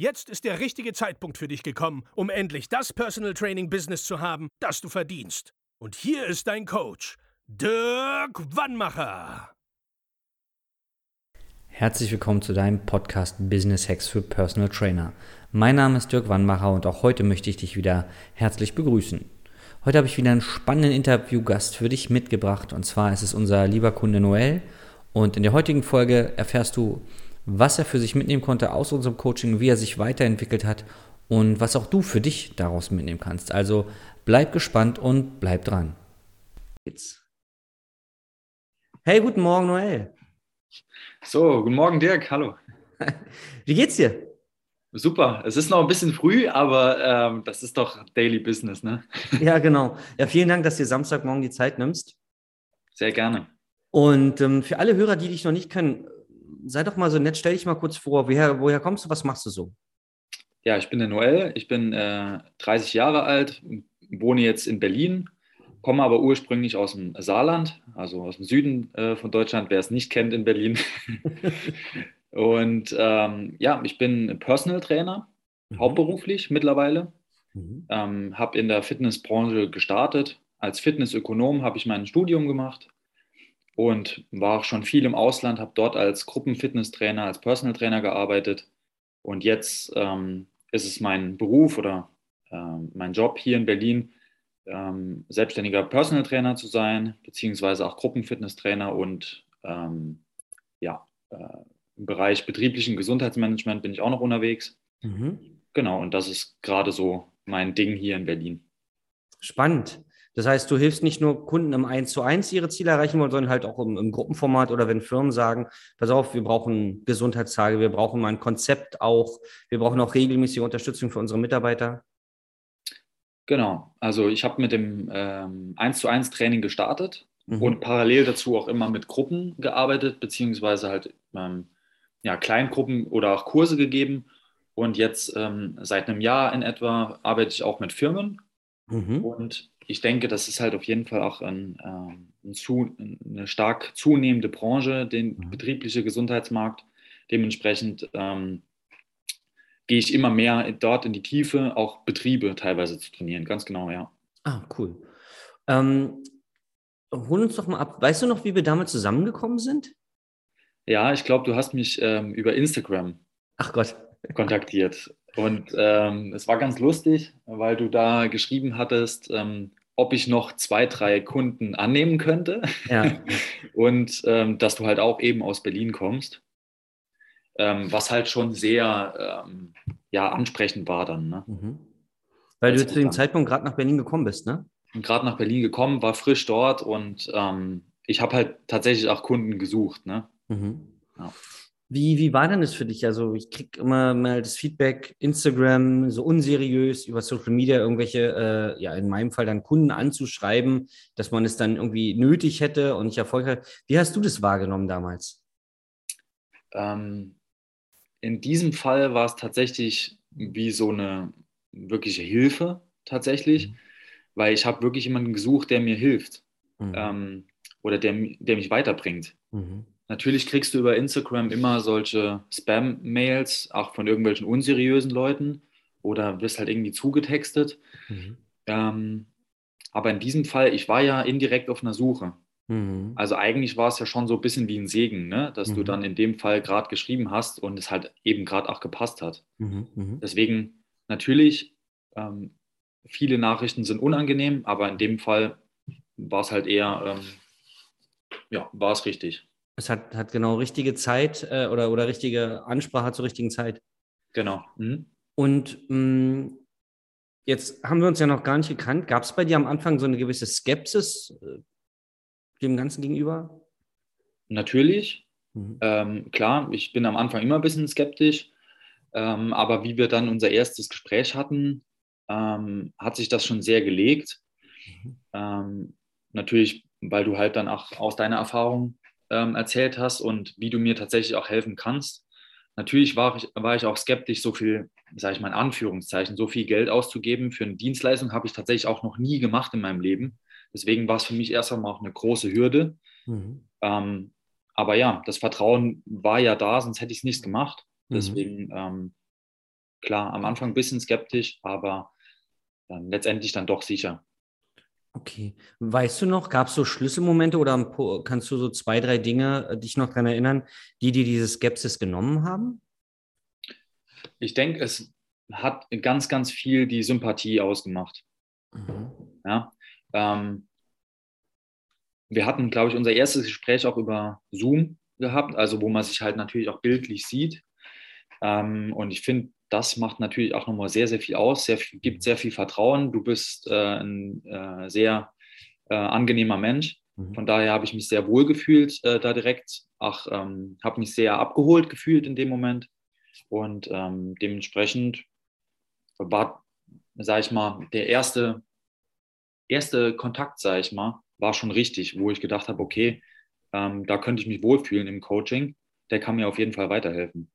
Jetzt ist der richtige Zeitpunkt für dich gekommen, um endlich das Personal Training Business zu haben, das du verdienst. Und hier ist dein Coach, Dirk Wannmacher. Herzlich willkommen zu deinem Podcast Business Hacks für Personal Trainer. Mein Name ist Dirk Wannmacher und auch heute möchte ich dich wieder herzlich begrüßen. Heute habe ich wieder einen spannenden Interviewgast für dich mitgebracht und zwar ist es unser lieber Kunde Noel und in der heutigen Folge erfährst du, was er für sich mitnehmen konnte aus unserem Coaching, wie er sich weiterentwickelt hat und was auch du für dich daraus mitnehmen kannst. Also bleib gespannt und bleib dran. Hey, guten Morgen Noel. So, guten Morgen, Dirk. Hallo. Wie geht's dir? Super. Es ist noch ein bisschen früh, aber ähm, das ist doch Daily Business, ne? Ja, genau. Ja, vielen Dank, dass du dir Samstagmorgen die Zeit nimmst. Sehr gerne. Und ähm, für alle Hörer, die dich noch nicht kennen, sei doch mal so nett, stell dich mal kurz vor. Woher, woher kommst du? Was machst du so? Ja, ich bin der Noel. Ich bin äh, 30 Jahre alt, wohne jetzt in Berlin komme aber ursprünglich aus dem Saarland, also aus dem Süden äh, von Deutschland, wer es nicht kennt in Berlin. und ähm, ja, ich bin Personal Trainer, mhm. hauptberuflich mittlerweile. Mhm. Ähm, habe in der Fitnessbranche gestartet. Als Fitnessökonom habe ich mein Studium gemacht und war schon viel im Ausland, habe dort als Gruppenfitnesstrainer, als Personal Trainer gearbeitet. Und jetzt ähm, ist es mein Beruf oder äh, mein Job hier in Berlin, ähm, selbstständiger Personal Trainer zu sein, beziehungsweise auch Gruppenfitnesstrainer und ähm, ja, äh, im Bereich betrieblichen Gesundheitsmanagement bin ich auch noch unterwegs. Mhm. Genau, und das ist gerade so mein Ding hier in Berlin. Spannend. Das heißt, du hilfst nicht nur Kunden im 1 zu 1 ihre Ziele erreichen wollen, sondern halt auch im, im, Gruppenformat oder wenn Firmen sagen, pass auf, wir brauchen Gesundheitstage, wir brauchen mal ein Konzept auch, wir brauchen auch regelmäßige Unterstützung für unsere Mitarbeiter. Genau, also ich habe mit dem ähm, 1 zu 1 Training gestartet mhm. und parallel dazu auch immer mit Gruppen gearbeitet, beziehungsweise halt ähm, ja, Kleingruppen oder auch Kurse gegeben. Und jetzt ähm, seit einem Jahr in etwa arbeite ich auch mit Firmen. Mhm. Und ich denke, das ist halt auf jeden Fall auch ein, ähm, ein zu, eine stark zunehmende Branche, den mhm. betriebliche Gesundheitsmarkt. Dementsprechend ähm, gehe ich immer mehr dort in die Tiefe, auch Betriebe teilweise zu trainieren. Ganz genau, ja. Ah, cool. Ähm, hol uns doch mal ab. Weißt du noch, wie wir damals zusammengekommen sind? Ja, ich glaube, du hast mich ähm, über Instagram Ach Gott. kontaktiert. Und ähm, es war ganz lustig, weil du da geschrieben hattest, ähm, ob ich noch zwei, drei Kunden annehmen könnte. Ja. Und ähm, dass du halt auch eben aus Berlin kommst ähm, was halt schon sehr ähm, ja, ansprechend war dann. Ne? Mhm. Weil du zu dem Zeitpunkt gerade nach Berlin gekommen bist, ne? Gerade nach Berlin gekommen, war frisch dort und ähm, ich habe halt tatsächlich auch Kunden gesucht. Ne? Mhm. Ja. Wie, wie war denn das für dich? Also ich kriege immer mal das Feedback, Instagram, so unseriös, über Social Media irgendwelche, äh, ja in meinem Fall dann Kunden anzuschreiben, dass man es dann irgendwie nötig hätte und nicht erfolgreich. Wie hast du das wahrgenommen damals? Ähm, in diesem Fall war es tatsächlich wie so eine wirkliche Hilfe tatsächlich, mhm. weil ich habe wirklich jemanden gesucht, der mir hilft mhm. ähm, oder der, der mich weiterbringt. Mhm. Natürlich kriegst du über Instagram immer solche Spam-Mails, auch von irgendwelchen unseriösen Leuten oder wirst halt irgendwie zugetextet. Mhm. Ähm, aber in diesem Fall, ich war ja indirekt auf einer Suche. Mhm. Also eigentlich war es ja schon so ein bisschen wie ein Segen, ne? dass mhm. du dann in dem Fall gerade geschrieben hast und es halt eben gerade auch gepasst hat. Mhm. mhm. Deswegen natürlich, ähm, viele Nachrichten sind unangenehm, aber in dem Fall war es halt eher, ähm, ja, war es richtig. Es hat, hat genau richtige Zeit äh, oder, oder richtige Ansprache zur richtigen Zeit. Genau. Mhm. Und mh, mm, jetzt haben wir uns ja noch gar nicht gekannt. Gab es bei dir am Anfang so eine gewisse Skepsis? Äh, dem Ganzen gegenüber? Natürlich. Mhm. Ähm, klar, ich bin am Anfang immer ein bisschen skeptisch. Ähm, aber wie wir dann unser erstes Gespräch hatten, ähm, hat sich das schon sehr gelegt. Mhm. Ähm, natürlich, weil du halt dann auch aus deiner Erfahrung ähm, erzählt hast und wie du mir tatsächlich auch helfen kannst. Natürlich war ich, war ich auch skeptisch, so viel, sage ich mal in Anführungszeichen, so viel Geld auszugeben für eine Dienstleistung habe ich tatsächlich auch noch nie gemacht in meinem Leben. Deswegen war es für mich erst einmal auch eine große Hürde. Mhm. Ähm, aber ja, das Vertrauen war ja da, sonst hätte ich es nicht gemacht. Mhm. Deswegen, mhm. ähm, klar, am Anfang ein bisschen skeptisch, aber dann letztendlich dann doch sicher. Okay. Weißt du noch, gab es so Schlüsselmomente oder kannst du so zwei, drei Dinge äh, dich noch daran erinnern, die dir diese Skepsis genommen haben? Ich denke, es hat ganz, ganz viel die Sympathie ausgemacht. Mhm. Ja, ähm, wir hatten, glaube ich, unser erstes Gespräch auch über Zoom gehabt, also wo man sich halt natürlich auch bildlich sieht. Ähm, und ich finde, das macht natürlich auch nochmal sehr, sehr viel aus, sehr viel, gibt sehr viel Vertrauen. Du bist äh, ein äh, sehr äh, angenehmer Mensch. Mhm. Von daher habe ich mich sehr wohl gefühlt äh, da direkt. Ach, ähm, habe mich sehr abgeholt gefühlt in dem Moment. Und ähm, dementsprechend war, sage ich mal, der erste, erste Kontakt, sage ich mal, war schon richtig, wo ich gedacht habe, okay, ähm, da könnte ich mich wohlfühlen im Coaching. Der kann mir auf jeden Fall weiterhelfen.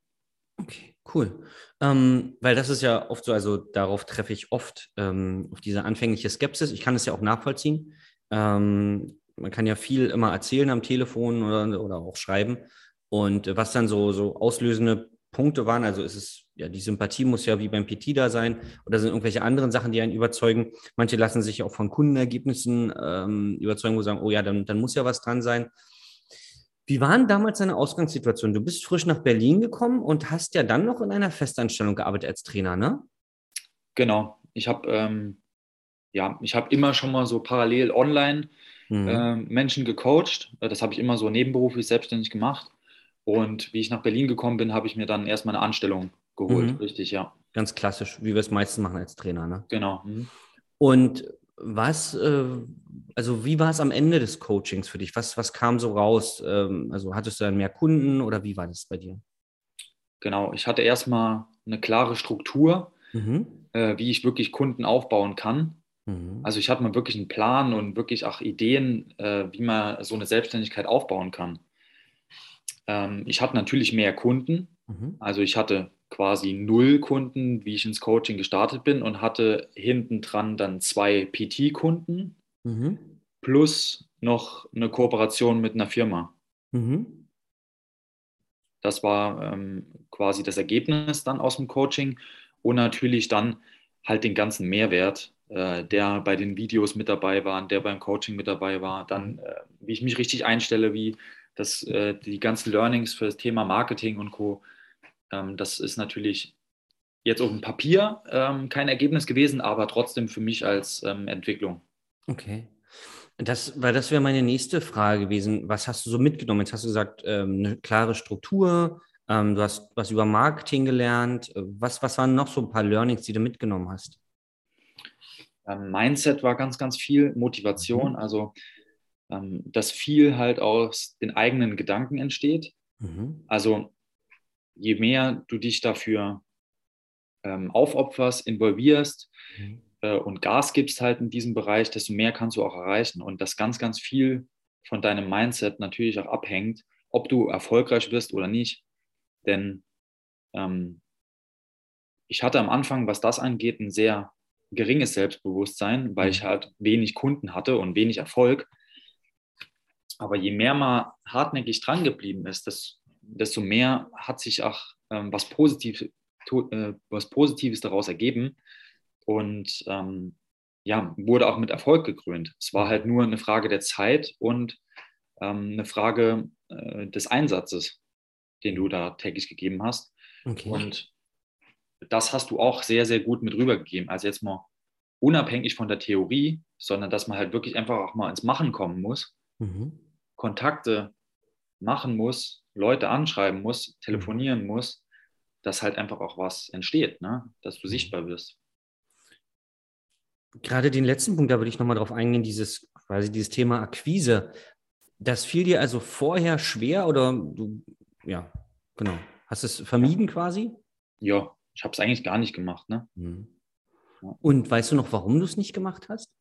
Okay. Cool. Ähm, weil das ist ja oft so, also darauf treffe ich oft, ähm, auf diese anfängliche Skepsis. Ich kann es ja auch nachvollziehen. Ähm, man kann ja viel immer erzählen am Telefon oder, oder auch schreiben. Und was dann so, so auslösende Punkte waren, also ist es, ja, die Sympathie muss ja wie beim PT da sein oder sind irgendwelche anderen Sachen, die einen überzeugen. Manche lassen sich auch von Kundenergebnissen ähm, überzeugen, wo sie sagen, oh ja, dann, dann muss ja was dran sein. Wie war denn damals deine Ausgangssituation? Du bist frisch nach Berlin gekommen und hast ja dann noch in einer Festanstellung gearbeitet als Trainer, ne? Genau. Ich habe ähm, ja, ich habe immer schon mal so parallel online mhm. äh, Menschen gecoacht. Das habe ich immer so nebenberuflich selbstständig gemacht. Und wie ich nach Berlin gekommen bin, habe ich mir dann erstmal eine Anstellung geholt. Mhm. Richtig, ja. Ganz klassisch, wie wir es meistens machen als Trainer, ne? Genau. Mhm. Und was, äh, also wie war es am Ende des Coachings für dich? Was, was kam so raus? Ähm, also hattest du dann mehr Kunden oder wie war das bei dir? Genau, ich hatte erstmal eine klare Struktur, mhm. äh, wie ich wirklich Kunden aufbauen kann. Mhm. Also ich hatte mal wirklich einen Plan und wirklich auch Ideen, äh, wie man so eine Selbstständigkeit aufbauen kann. Ähm, ich hatte natürlich mehr Kunden. Mhm. Also ich hatte quasi null Kunden, wie ich ins Coaching gestartet bin und hatte hinten dran dann zwei PT-Kunden mhm. plus noch eine Kooperation mit einer Firma. Mhm. Das war ähm, quasi das Ergebnis dann aus dem Coaching und natürlich dann halt den ganzen Mehrwert, äh, der bei den Videos mit dabei war, der beim Coaching mit dabei war, dann äh, wie ich mich richtig einstelle, wie das, äh, die ganzen Learnings für das Thema Marketing und Co ähm, das ist natürlich jetzt auf dem Papier ähm, kein Ergebnis gewesen, aber trotzdem für mich als ähm, Entwicklung. Okay. Das, weil das wäre meine nächste Frage gewesen. Was hast du so mitgenommen? Jetzt hast du gesagt, ähm, eine klare Struktur, ähm, du hast was über Marketing gelernt. Was, was waren noch so ein paar Learnings, die du mitgenommen hast? Ähm, Mindset war ganz, ganz viel, Motivation, mhm. also dass viel halt aus den eigenen Gedanken entsteht. Mhm. Also je mehr du dich dafür ähm, aufopferst, involvierst mhm. äh, und Gas gibst halt in diesem Bereich, desto mehr kannst du auch erreichen. Und dass ganz, ganz viel von deinem Mindset natürlich auch abhängt, ob du erfolgreich wirst oder nicht. Denn ähm, ich hatte am Anfang, was das angeht, ein sehr geringes Selbstbewusstsein, weil ich mhm. halt wenig Kunden hatte und wenig Erfolg. Aber je mehr man hartnäckig dran geblieben ist, das, desto mehr hat sich auch ähm, was, Positiv, äh, was Positives daraus ergeben und ähm, ja, wurde auch mit Erfolg gekrönt. Es war halt nur eine Frage der Zeit und ähm, eine Frage äh, des Einsatzes, den du da täglich gegeben hast. Okay. Und das hast du auch sehr, sehr gut mit rübergegeben. Also jetzt mal unabhängig von der Theorie, sondern dass man halt wirklich einfach auch mal ins Machen kommen muss, mhm. Kontakte machen muss, Leute anschreiben muss, telefonieren mhm. muss, dass halt einfach auch was entsteht, ne? dass du mhm. sichtbar wirst. Gerade den letzten Punkt, da würde ich nochmal drauf eingehen, dieses quasi dieses Thema Akquise. Das fiel dir also vorher schwer oder du, ja, genau, hast es vermieden quasi? ja, ich habe es eigentlich gar nicht gemacht. Ne? Mhm. Und weißt du noch, warum du es nicht gemacht hast?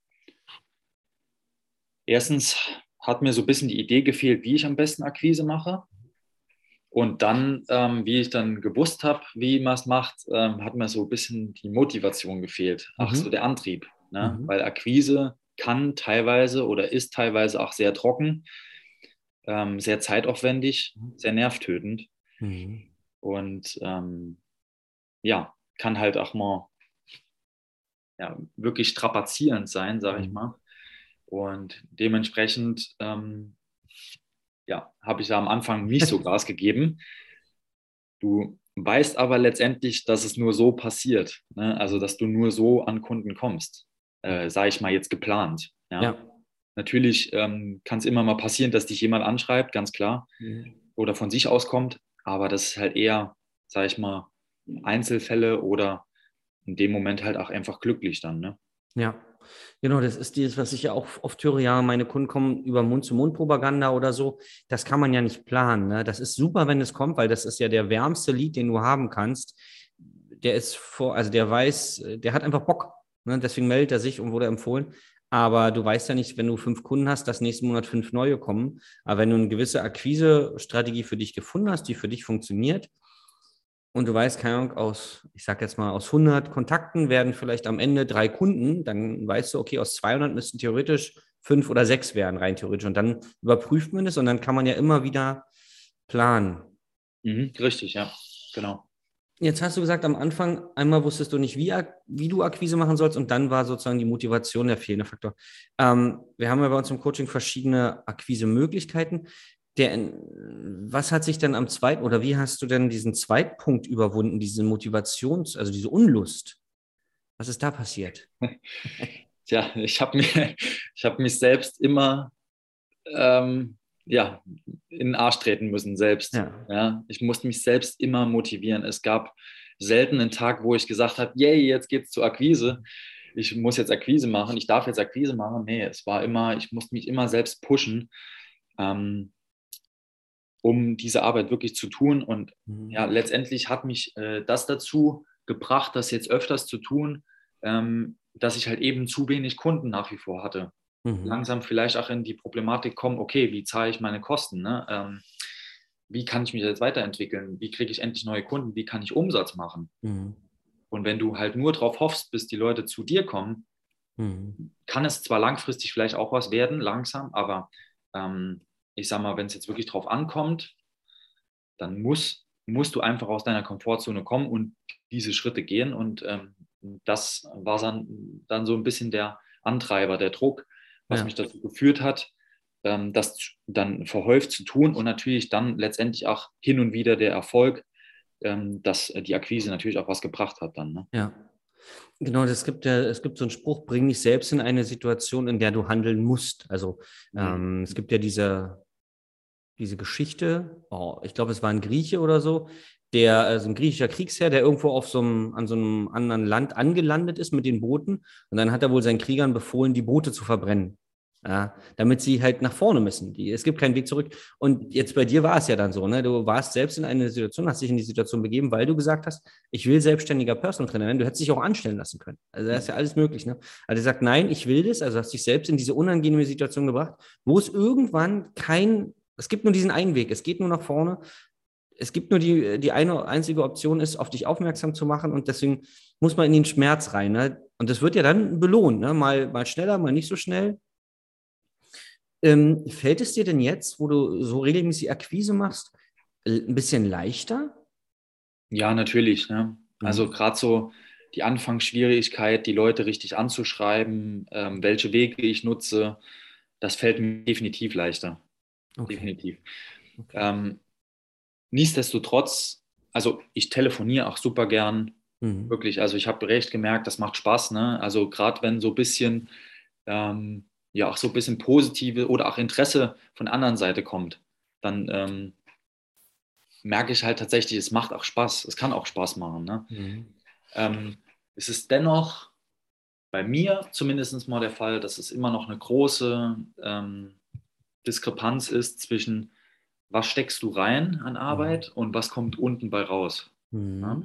Erstens hat mir so ein bisschen die Idee gefehlt, wie ich am besten Akquise mache. Und dann, ähm, wie ich dann gewusst habe, wie man es macht, ähm, hat mir so ein bisschen die Motivation gefehlt. Ach, mhm. so der Antrieb. Ne? Mhm. Weil Akquise kann teilweise oder ist teilweise auch sehr trocken, ähm, sehr zeitaufwendig, mhm. sehr nervtötend. Mhm. Und ähm, ja, kann halt auch mal ja, wirklich strapazierend sein, sage ich mhm. mal. Und dementsprechend ähm, ja, habe ich da am Anfang nicht so Gas gegeben. Du weißt aber letztendlich, dass es nur so passiert. Ne? Also, dass du nur so an Kunden kommst. Äh, sage ich mal jetzt geplant. Ja. ja. Natürlich ähm, kann es immer mal passieren, dass dich jemand anschreibt, ganz klar, mhm. oder von sich aus kommt. Aber das ist halt eher, sage ich mal, Einzelfälle oder in dem Moment halt auch einfach glücklich dann. Ne? Ja, genau, das ist dieses, was ich ja auch oft höre, ja, meine Kunden kommen über Mund-zu-Mund-Propaganda oder so. Das kann man ja nicht planen. Ne? Das ist super, wenn es kommt, weil das ist ja der wärmste Lied, den du haben kannst. Der ist vor, also der weiß, der hat einfach Bock. Ne? Deswegen meldet er sich und wurde empfohlen. Aber du weißt ja nicht, wenn du fünf Kunden hast, dass nächsten Monat fünf neue kommen. Aber wenn du eine gewisse Akquise-Strategie für dich gefunden hast, die für dich funktioniert, und du weißt, keine Ahnung, aus, ich sag jetzt mal, aus 100 Kontakten werden vielleicht am Ende drei Kunden, dann weißt du, okay, aus 200 müssten theoretisch fünf oder sechs werden, rein theoretisch. Und dann überprüft man es und dann kann man ja immer wieder planen. Mhm, richtig, ja, genau. Jetzt hast du gesagt, am Anfang einmal wusstest du nicht, wie, wie du Akquise machen sollst und dann war sozusagen die Motivation der fehlende Faktor. Ähm, wir haben ja bei uns im Coaching verschiedene Akquise-Möglichkeiten der, was hat sich denn am zweiten oder wie hast du denn diesen Zweitpunkt überwunden, diese Motivations-, also diese Unlust? Was ist da passiert? Tja, ich habe mir, hab mich selbst immer ähm, ja, in den Arsch treten müssen, selbst. Ja. ja. ich musste mich selbst immer motivieren. Es gab selten einen Tag, wo ich gesagt habe, yay, jetzt geht's zur Akquise. Ich muss jetzt Akquise machen, ich darf jetzt Akquise machen. Nee, es war immer, ich musste mich immer selbst pushen. Ähm, um diese Arbeit wirklich zu tun. Und mhm. ja, letztendlich hat mich äh, das dazu gebracht, das jetzt öfters zu tun, ähm, dass ich halt eben zu wenig Kunden nach wie vor hatte. Mhm. Langsam vielleicht auch in die Problematik kommen, okay, wie zahle ich meine Kosten? Ne? Ähm, wie kann ich mich jetzt weiterentwickeln? Wie kriege ich endlich neue Kunden? Wie kann ich Umsatz machen? Mhm. Und wenn du halt nur darauf hoffst, bis die Leute zu dir kommen, mhm. kann es zwar langfristig vielleicht auch was werden, langsam, aber ähm, ich sag mal, wenn es jetzt wirklich drauf ankommt, dann muss, musst du einfach aus deiner Komfortzone kommen und diese Schritte gehen. Und ähm, das war dann, dann so ein bisschen der Antreiber, der Druck, was ja. mich dazu geführt hat, ähm, das dann verhäuft zu tun und natürlich dann letztendlich auch hin und wieder der Erfolg, ähm, dass die Akquise natürlich auch was gebracht hat dann. Ne? Ja. Genau, es gibt ja, es gibt so einen Spruch, bring dich selbst in eine Situation, in der du handeln musst. Also mhm. ähm, es gibt ja diese, diese Geschichte, oh, ich glaube, es war ein Grieche oder so, der, also ein griechischer Kriegsherr, der irgendwo auf so einem, an so einem anderen Land angelandet ist mit den Booten. Und dann hat er wohl seinen Kriegern befohlen, die Boote zu verbrennen. Ja, damit sie halt nach vorne müssen. Die, es gibt keinen Weg zurück. Und jetzt bei dir war es ja dann so, ne? Du warst selbst in eine Situation, hast dich in die Situation begeben, weil du gesagt hast, ich will selbstständiger Personal Trainer werden. Du hättest dich auch anstellen lassen können. Also das ist ja alles möglich, ne? Also sagt, nein, ich will das. Also hast dich selbst in diese unangenehme Situation gebracht, wo es irgendwann kein es gibt nur diesen einen Weg. Es geht nur nach vorne. Es gibt nur die, die eine einzige Option ist, auf dich aufmerksam zu machen und deswegen muss man in den Schmerz rein. Ne? Und das wird ja dann belohnt, ne? mal, mal schneller, mal nicht so schnell. Ähm, fällt es dir denn jetzt, wo du so regelmäßig Akquise machst, ein bisschen leichter? Ja, natürlich. Ne? Also mhm. gerade so die Anfangsschwierigkeit, die Leute richtig anzuschreiben, ähm, welche Wege ich nutze, das fällt mir definitiv leichter. Okay. Definitiv. Okay. Ähm, nichtsdestotrotz, also ich telefoniere auch super gern. Mhm. Wirklich, also ich habe recht gemerkt, das macht Spaß. Ne? Also gerade wenn so ein bisschen, ähm, ja, auch so ein bisschen positive oder auch Interesse von der anderen Seite kommt, dann ähm, merke ich halt tatsächlich, es macht auch Spaß. Es kann auch Spaß machen. Ne? Mhm. Ähm, es ist dennoch bei mir zumindest mal der Fall, dass es immer noch eine große ähm, Diskrepanz ist zwischen, was steckst du rein an Arbeit mhm. und was kommt unten bei raus. Mhm. Ja?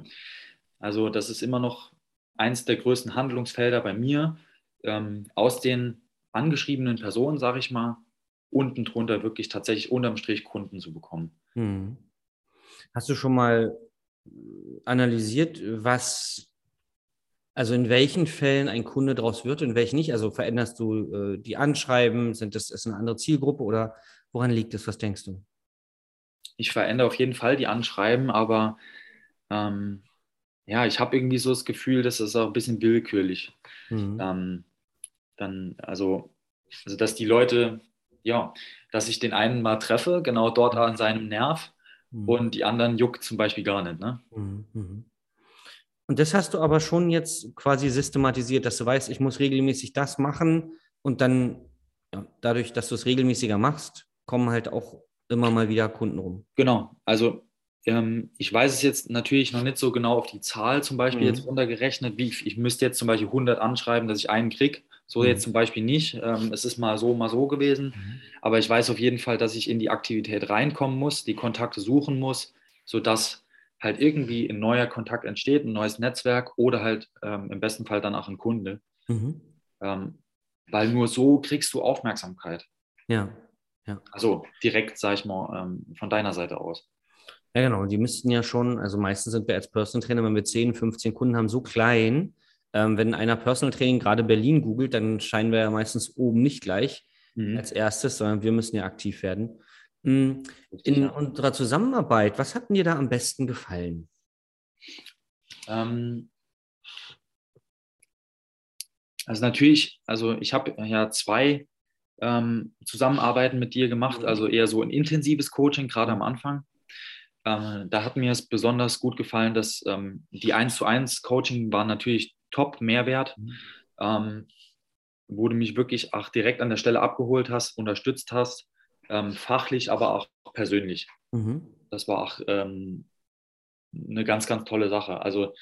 Also das ist immer noch eins der größten Handlungsfelder bei mir, ähm, aus den angeschriebenen Personen, sage ich mal, unten drunter wirklich tatsächlich unterm Strich Kunden zu bekommen. Mhm. Hast du schon mal analysiert, was also in welchen Fällen ein Kunde daraus wird und welchen nicht? Also veränderst du äh, die Anschreiben? Sind das ist eine andere Zielgruppe oder woran liegt es? Was denkst du? Ich verändere auf jeden Fall die Anschreiben, aber ähm, ja, ich habe irgendwie so das Gefühl, dass das auch ein bisschen willkürlich. Mhm. Ähm, dann, also, also, dass die Leute, ja, dass ich den einen mal treffe, genau dort an seinem Nerv mhm. und die anderen juckt zum Beispiel gar nicht. Ne? Mhm. Und das hast du aber schon jetzt quasi systematisiert, dass du weißt, ich muss regelmäßig das machen und dann ja, dadurch, dass du es regelmäßiger machst, kommen halt auch immer mal wieder Kunden rum. Genau, also ähm, ich weiß es jetzt natürlich noch nicht so genau auf die Zahl zum Beispiel mhm. jetzt runtergerechnet, wie ich, ich, müsste jetzt zum Beispiel 100 anschreiben, dass ich einen kriege. So mhm. jetzt zum Beispiel nicht. Ähm, es ist mal so, mal so gewesen. Mhm. Aber ich weiß auf jeden Fall, dass ich in die Aktivität reinkommen muss, die Kontakte suchen muss, sodass halt irgendwie ein neuer Kontakt entsteht, ein neues Netzwerk oder halt ähm, im besten Fall dann auch ein Kunde. Mhm. Ähm, weil nur so kriegst du Aufmerksamkeit. Ja. ja. Also direkt, sag ich mal, ähm, von deiner Seite aus. Ja, genau. Die müssten ja schon, also meistens sind wir als Personal Trainer, wenn wir 10, 15 Kunden haben, so klein. Ähm, wenn einer Personal Training gerade Berlin googelt, dann scheinen wir ja meistens oben nicht gleich mhm. als erstes, sondern wir müssen ja aktiv werden. Hm, in unserer Zusammenarbeit, was hat dir da am besten gefallen? Ähm, also natürlich, also ich habe ja zwei ähm, Zusammenarbeiten mit dir gemacht, also eher so ein intensives Coaching, gerade am Anfang. Ähm, da hat mir es besonders gut gefallen, dass ähm, die 1 zu 1 Coaching war natürlich top Mehrwert, mhm. ähm, wo du mich wirklich auch direkt an der Stelle abgeholt hast, unterstützt hast ähm, fachlich, aber auch persönlich. Mhm. Das war auch ähm, eine ganz, ganz tolle Sache. Also,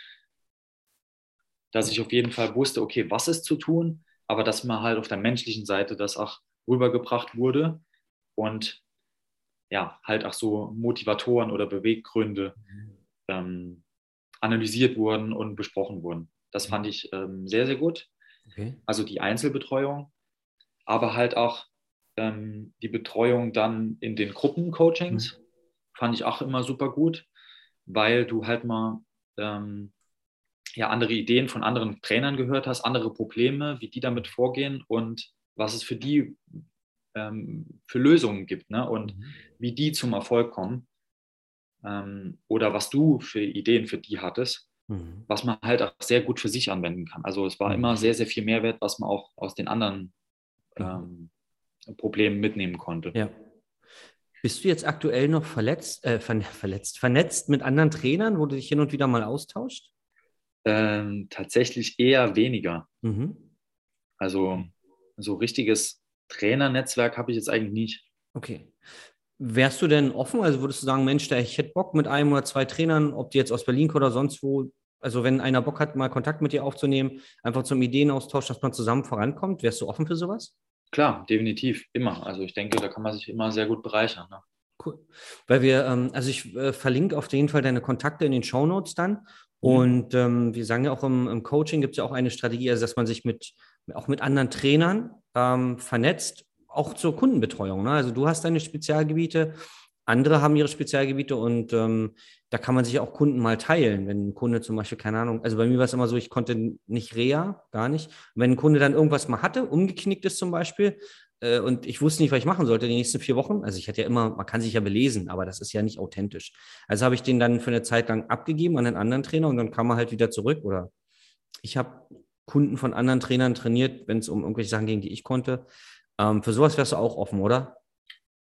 dass ich auf jeden Fall wusste, okay, was ist zu tun, aber dass man halt auf der menschlichen Seite das auch rübergebracht wurde und ja, halt auch so Motivatoren oder Beweggründe ähm, analysiert wurden und besprochen wurden. Das fand ich ähm, sehr, sehr gut. Okay. Also die Einzelbetreuung, aber halt auch ähm, die Betreuung dann in den Gruppencoachings mhm. fand ich auch immer super gut, weil du halt mal ähm, ja, andere Ideen von anderen Trainern gehört hast, andere Probleme, wie die damit vorgehen und was es für die ähm, für Lösungen gibt ne? und mhm. wie die zum Erfolg kommen ähm, oder was du für Ideen für die hattest, mhm. was man halt auch sehr gut für sich anwenden kann. Also es war mhm. immer sehr, sehr viel Mehrwert, was man auch aus den anderen mhm. ähm, Problemen mitnehmen konnte. Ja. Bist du jetzt aktuell noch verletzt, äh, verletzt, vernetzt mit anderen Trainern, wo du dich hin und wieder mal austauscht? Ähm, tatsächlich eher weniger. Mhm. Also so richtiges Trainernetzwerk habe ich jetzt eigentlich nicht. Okay. Wärst du denn offen? Also würdest du sagen, Mensch, da ich hätte Bock mit einem oder zwei Trainern, ob die jetzt aus Berlin kommen oder sonst wo, also wenn einer Bock hat, mal Kontakt mit dir aufzunehmen, einfach zum Ideenaustausch, dass man zusammen vorankommt, wärst du offen für sowas? Klar, definitiv, immer. Also ich denke, da kann man sich immer sehr gut bereichern. Ne? Cool. Weil wir, ähm, also ich äh, verlinke auf jeden Fall deine Kontakte in den Show Notes dann. Mhm. Und ähm, wir sagen ja auch im, im Coaching gibt es ja auch eine Strategie, also dass man sich mit auch mit anderen Trainern ähm, vernetzt, auch zur Kundenbetreuung. Ne? Also du hast deine Spezialgebiete, andere haben ihre Spezialgebiete und ähm, da kann man sich auch Kunden mal teilen. Wenn ein Kunde zum Beispiel, keine Ahnung, also bei mir war es immer so, ich konnte nicht Reha, gar nicht. Und wenn ein Kunde dann irgendwas mal hatte, umgeknickt ist zum Beispiel, äh, und ich wusste nicht, was ich machen sollte die nächsten vier Wochen. Also ich hatte ja immer, man kann sich ja belesen, aber das ist ja nicht authentisch. Also habe ich den dann für eine Zeit lang abgegeben an einen anderen Trainer und dann kam er halt wieder zurück. Oder ich habe Kunden von anderen Trainern trainiert, wenn es um irgendwelche Sachen ging, die ich konnte. Ähm, für sowas wärst du auch offen, oder?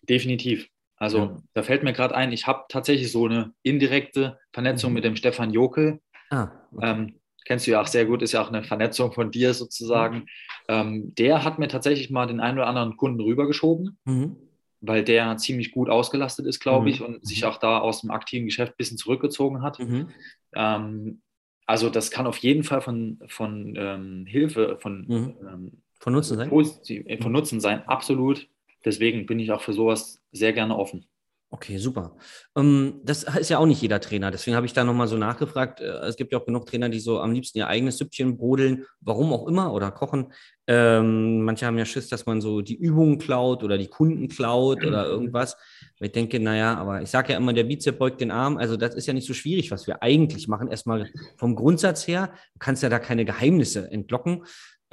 Definitiv. Also ja. da fällt mir gerade ein, ich habe tatsächlich so eine indirekte Vernetzung mhm. mit dem Stefan Jokel. Ah, okay. ähm, kennst du ja auch sehr gut, ist ja auch eine Vernetzung von dir sozusagen. Mhm. Ähm, der hat mir tatsächlich mal den einen oder anderen Kunden rübergeschoben, mhm. weil der ziemlich gut ausgelastet ist, glaube mhm. ich, und sich mhm. auch da aus dem aktiven Geschäft ein bisschen zurückgezogen hat. Mhm. Ähm, also das kann auf jeden Fall von, von ähm, Hilfe, von, ähm, von Nutzen sein. Positiv, von Nutzen sein, absolut. Deswegen bin ich auch für sowas sehr gerne offen. Okay, super. Ähm, das ist ja auch nicht jeder Trainer. Deswegen habe ich da nochmal so nachgefragt. Äh, es gibt ja auch genug Trainer, die so am liebsten ihr eigenes Süppchen brodeln, warum auch immer, oder kochen. Ähm, manche haben ja Schiss, dass man so die Übungen klaut oder die Kunden klaut oder mhm. irgendwas. Ich denke, naja, aber ich sage ja immer, der Bizeps beugt den Arm. Also das ist ja nicht so schwierig, was wir eigentlich machen. Erstmal vom Grundsatz her, du kannst ja da keine Geheimnisse entlocken.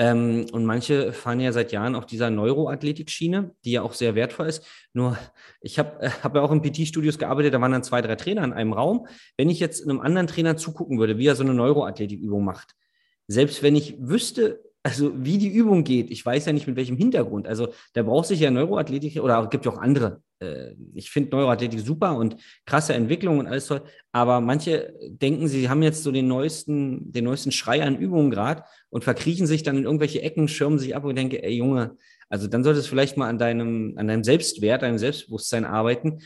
Ähm, und manche fahren ja seit Jahren auf dieser Neuroathletik-Schiene, die ja auch sehr wertvoll ist. Nur, ich habe äh, hab ja auch in PT-Studios gearbeitet, da waren dann zwei, drei Trainer in einem Raum. Wenn ich jetzt einem anderen Trainer zugucken würde, wie er so eine Neuroathletik-Übung macht, selbst wenn ich wüsste, also wie die Übung geht, ich weiß ja nicht mit welchem Hintergrund. Also da braucht sich ja Neuroathletik oder gibt ja auch andere. Äh, ich finde Neuroathletik super und krasse Entwicklung und alles toll. Aber manche denken, sie haben jetzt so den neuesten, den neuesten Schrei an Übungen gerade und verkriechen sich dann in irgendwelche Ecken, schirmen sich ab und denke, ey Junge, also dann solltest du vielleicht mal an deinem, an deinem Selbstwert, deinem Selbstbewusstsein arbeiten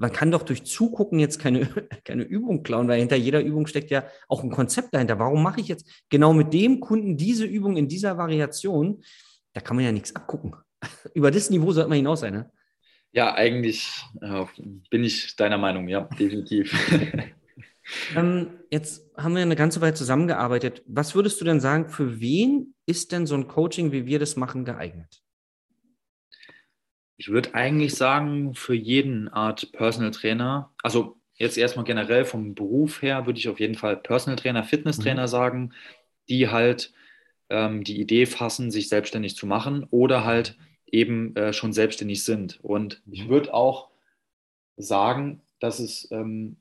man kann doch durch Zugucken jetzt keine, keine Übung klauen, weil hinter jeder Übung steckt ja auch ein Konzept dahinter. Warum mache ich jetzt genau mit dem Kunden diese Übung in dieser Variation? Da kann man ja nichts abgucken. Über das Niveau sollte man hinaus sein, ne? Ja, eigentlich äh, bin ich deiner Meinung, ja, definitiv. ähm, jetzt haben wir eine ganze Weile zusammengearbeitet. Was würdest du denn sagen, für wen ist denn so ein Coaching, wie wir das machen, geeignet? Ich würde eigentlich sagen, für jeden Art Personal Trainer, also jetzt erstmal generell vom Beruf her, würde ich auf jeden Fall Personal Trainer, Fitness Trainer mhm. sagen, die halt ähm, die Idee fassen, sich selbstständig zu machen oder halt eben äh, schon selbstständig sind. Und ich würde auch sagen, dass es ähm,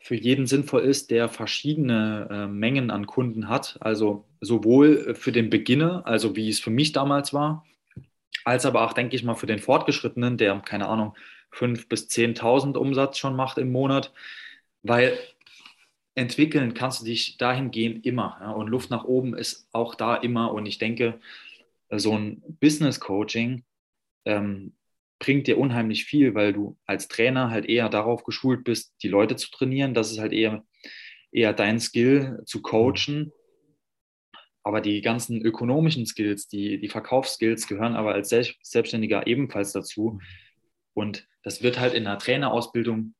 für jeden sinnvoll ist, der verschiedene äh, Mengen an Kunden hat. Also sowohl für den Beginner, also wie es für mich damals war, als aber auch, denke ich mal, für den Fortgeschrittenen, der, keine Ahnung, 5.000 bis 10.000 Umsatz schon macht im Monat, weil entwickeln kannst du dich dahingehend immer. Ja, und Luft nach oben ist auch da immer. Und ich denke, so ein Business Coaching ähm, bringt dir unheimlich viel, weil du als Trainer halt eher darauf geschult bist, die Leute zu trainieren. Das ist halt eher, eher dein Skill zu coachen aber die ganzen ökonomischen Skills, die, die Verkaufsskills gehören aber als Selbstständiger ebenfalls dazu. Und das wird halt in der Trainerausbildung,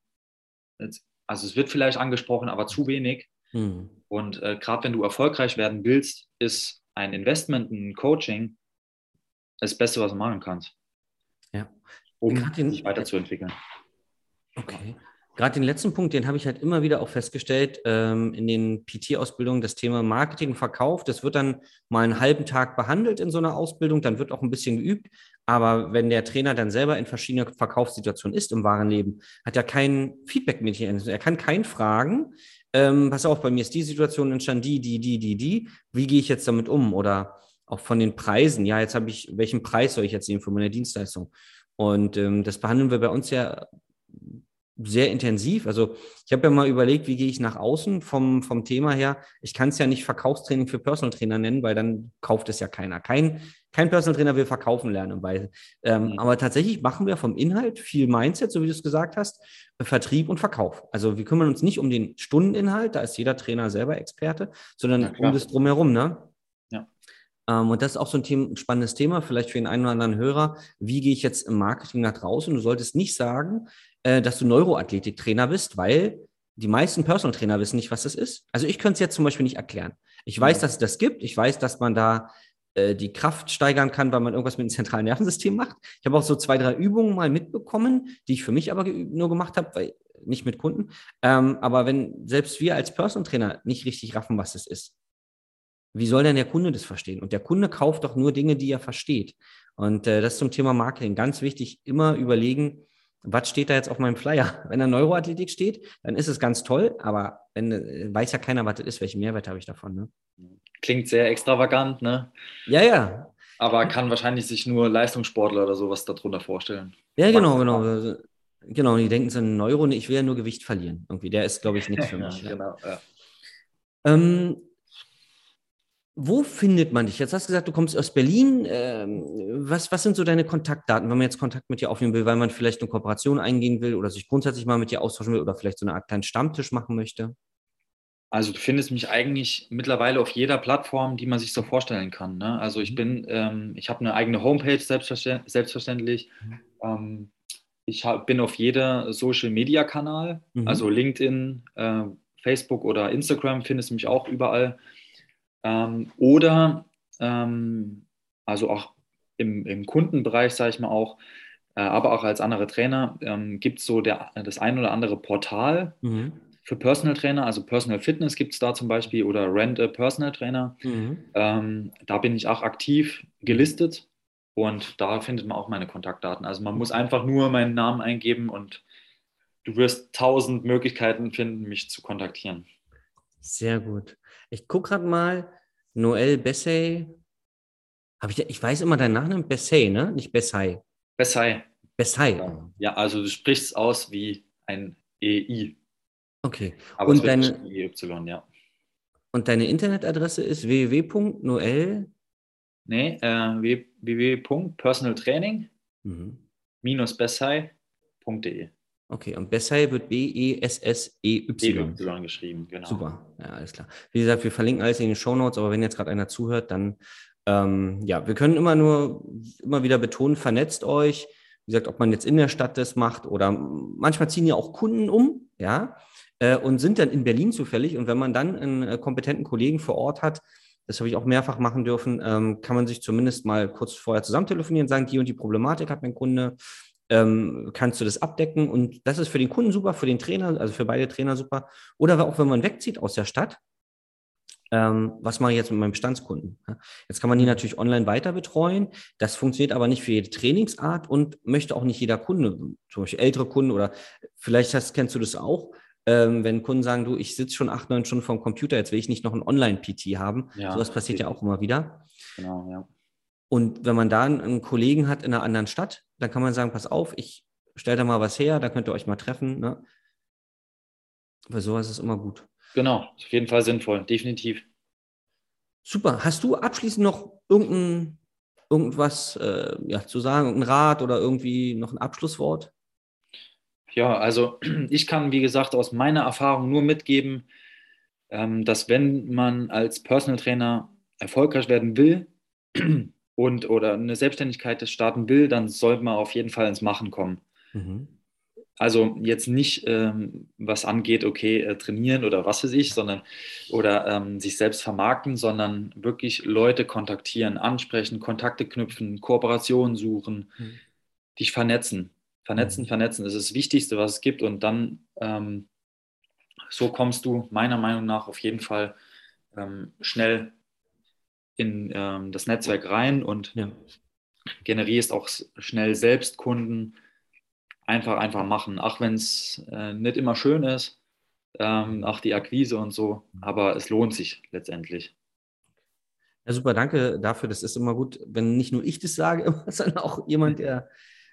also es wird vielleicht angesprochen, aber zu wenig. Mhm. Und äh, gerade wenn du erfolgreich werden willst, ist ein Investment, ein Coaching das Beste, was du machen kannst. Ja. Um sich weiterzuentwickeln. Okay. Gerade den letzten Punkt, den habe ich halt immer wieder auch festgestellt ähm, in den PT-Ausbildungen, das Thema Marketing, Verkauf, das wird dann mal einen halben Tag behandelt in so einer Ausbildung, dann wird auch ein bisschen geübt. Aber wenn der Trainer dann selber in verschiedenen Verkaufssituationen ist im wahren Leben, hat er kein Feedback mit dir. Er kann keinen fragen, ähm, pass auf, bei mir ist die Situation entstanden, die, die, die, die, die. Wie gehe ich jetzt damit um? Oder auch von den Preisen. Ja, jetzt habe ich, welchen Preis soll ich jetzt nehmen für meine Dienstleistung? Und ähm, das behandeln wir bei uns ja sehr intensiv. Also ich habe ja mal überlegt, wie gehe ich nach außen vom, vom Thema her. Ich kann es ja nicht Verkaufstraining für Personal Trainer nennen, weil dann kauft es ja keiner. Kein, kein Personal Trainer will verkaufen lernen. Weil, ähm, mhm. Aber tatsächlich machen wir vom Inhalt viel Mindset, so wie du es gesagt hast, Vertrieb und Verkauf. Also wir kümmern uns nicht um den Stundeninhalt, da ist jeder Trainer selber Experte, sondern um das drumherum. Ne? Ähm, und das ist auch so ein, Thema, ein spannendes Thema, vielleicht für den einen oder anderen Hörer. Wie gehe ich jetzt im Marketing nach draußen? Du solltest nicht sagen, äh, dass du Neuroathletiktrainer bist, weil die meisten Personal Trainer wissen nicht, was das ist. Also ich könnte es jetzt zum Beispiel nicht erklären. Ich weiß, dass es das gibt. Ich weiß, dass man da äh, die Kraft steigern kann, weil man irgendwas mit dem zentralen Nervensystem macht. Ich habe auch so zwei, drei Übungen mal mitbekommen, die ich für mich aber nur gemacht habe, weil nicht mit Kunden. Ähm, aber wenn selbst wir als Personal Trainer nicht richtig raffen, was das ist, wie soll denn der Kunde das verstehen? Und der Kunde kauft doch nur Dinge, die er versteht. Und äh, das zum Thema Marketing. Ganz wichtig, immer überlegen, was steht da jetzt auf meinem Flyer? Wenn da Neuroathletik steht, dann ist es ganz toll, aber wenn, äh, weiß ja keiner, was das ist, welchen Mehrwert habe ich davon. Ne? Klingt sehr extravagant, ne? Ja, ja. Aber kann wahrscheinlich sich nur Leistungssportler oder sowas darunter vorstellen. Ja, genau, genau. Genau, die denken so Neuro, ich will ja nur Gewicht verlieren. Irgendwie, der ist, glaube ich, nichts für mich. ja, genau, ja. Ähm, wo findet man dich? Jetzt hast du gesagt, du kommst aus Berlin. Ähm, was, was sind so deine Kontaktdaten, wenn man jetzt Kontakt mit dir aufnehmen will, weil man vielleicht eine Kooperation eingehen will oder sich grundsätzlich mal mit dir austauschen will oder vielleicht so eine Art kleinen Stammtisch machen möchte? Also du findest mich eigentlich mittlerweile auf jeder Plattform, die man sich so vorstellen kann. Ne? Also ich mhm. bin, ähm, ich habe eine eigene Homepage, selbstverständlich. selbstverständlich. Mhm. Ähm, Ich hab, bin auf jeder Social-Media-Kanal, Mhm. also LinkedIn, äh, Facebook oder Instagram findest du mich auch überall. Ähm, oder ähm, also auch im, im Kundenbereich, sage ich mal auch, äh, aber auch als andere Trainer ähm, gibt es so der, das ein oder andere Portal Mhm. für Personal Trainer, also Personal Fitness gibt es da zum Beispiel oder Rent a Personal Trainer. Mhm. Ähm, da bin ich auch aktiv gelistet und da findet man auch meine Kontaktdaten. Also man muss einfach nur meinen Namen eingeben und du wirst tausend Möglichkeiten finden, mich zu kontaktieren. Sehr gut. Ich gucke gerade mal, Noel Bessay. Hab ich, ich weiß immer deinen Nachnamen, Bessay, ne? Nicht Bessay. Bessai. Bessay. Ja, also du sprichst es aus wie ein EI. Okay. Aber Und deine- geschrieben wie Y, ja. Und deine Internetadresse ist www.noel. Nee, äh, www.personaltraining-bessai.de. Okay, und Bessay wird E B-E-S-S-E-Y. EY geschrieben, genau. Super, ja, alles klar. Wie gesagt, wir verlinken alles in den Shownotes, aber wenn jetzt gerade einer zuhört, dann ähm, ja, wir können immer nur immer wieder betonen, vernetzt euch. Wie gesagt, ob man jetzt in der Stadt das macht oder manchmal ziehen ja auch Kunden um, ja, äh, und sind dann in Berlin zufällig. Und wenn man dann einen äh, kompetenten Kollegen vor Ort hat, das habe ich auch mehrfach machen dürfen, ähm, kann man sich zumindest mal kurz vorher zusammen telefonieren, sagen, die und die Problematik hat mein Kunde, ähm, kannst du das abdecken? Und das ist für den Kunden super, für den Trainer, also für beide Trainer super. Oder auch wenn man wegzieht aus der Stadt, ähm, was mache ich jetzt mit meinem Bestandskunden? Jetzt kann man die natürlich online weiter betreuen. Das funktioniert aber nicht für jede Trainingsart und möchte auch nicht jeder Kunde, zum Beispiel ältere Kunden oder vielleicht hast, kennst du das auch, ähm, wenn Kunden sagen, du, ich sitze schon acht, neun Stunden vorm Computer, jetzt will ich nicht noch ein Online-PT haben. Ja, Sowas passiert ja auch immer wieder. Genau, ja. Und wenn man da einen, Kollegen hat in einer anderen Stadt, dann kann man sagen, pass auf, ich stelle da mal was her, da könnt ihr euch mal treffen. Ne? Bei sowas ist immer gut. Genau, auf jeden Fall sinnvoll, definitiv. Super. Hast du abschließend noch irgendein, irgendwas äh, ja, zu sagen, ein Rat oder irgendwie noch ein Abschlusswort? Ja, also ich kann, wie gesagt, aus meiner Erfahrung nur mitgeben, ähm, dass wenn man als Personal Trainer erfolgreich werden will und oder eine Selbstständigkeit starten will, dann sollte man auf jeden Fall ins Machen kommen. Mhm. Also jetzt nicht, ähm, was angeht, okay, äh, trainieren oder was weiß ich, sondern oder ähm, sich selbst vermarkten, sondern wirklich Leute kontaktieren, ansprechen, Kontakte knüpfen, Kooperationen suchen, Mhm. dich vernetzen. Vernetzen, Mhm. vernetzen ist das Wichtigste, was es gibt. Und dann ähm, so kommst du meiner Meinung nach auf jeden Fall ähm, schnell in ähm, das Netzwerk rein und Ja. generierst auch schnell selbst Kunden. Einfach, einfach machen. Auch wenn es äh, nicht immer schön ist, ähm, auch die Akquise und so, aber es lohnt sich letztendlich. Ja, super, danke dafür. Das ist immer gut, wenn nicht nur ich das sage, sondern auch jemand, der,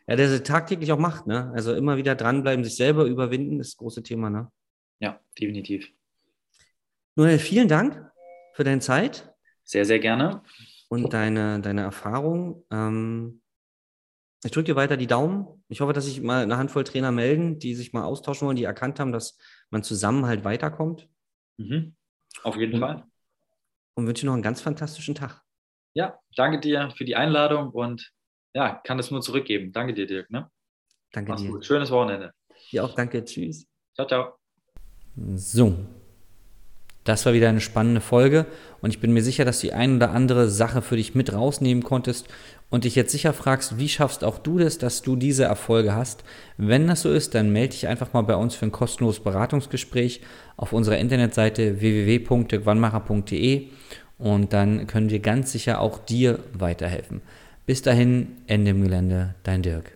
ja, der das tagtäglich auch macht. Ne? Also immer wieder dranbleiben, sich selber überwinden, ist das große Thema. Ne? Ja, definitiv. Noel, vielen Dank für deine Zeit Sehr, sehr gerne. und deine, deine Erfahrung. Ähm, ich drücke dir weiter die Daumen. Ich hoffe, dass sich mal eine Handvoll Trainer melden, die sich mal austauschen wollen, die erkannt haben, dass man zusammen halt weiterkommt. Mhm. Auf jeden Und- Fall. Und wünsche noch einen ganz fantastischen Tag. Ja, danke dir für die Einladung und ja, kann das nur zurückgeben. Danke dir, Dirk. Ne? Danke Mach's dir. gut. Schönes Wochenende. Dir auch danke. Tschüss. Ciao, ciao. So, das war wieder eine spannende Folge und ich bin mir sicher, dass du die ein oder andere Sache für dich mit rausnehmen konntest und dich jetzt sicher fragst, wie schaffst auch du das, dass du diese Erfolge hast. Wenn das so ist, dann melde dich einfach mal bei uns für ein kostenloses Beratungsgespräch auf unserer Internetseite www.wannmacher.de und dann können wir ganz sicher auch dir weiterhelfen. Bis dahin, Ende im Gelände, dein Dirk.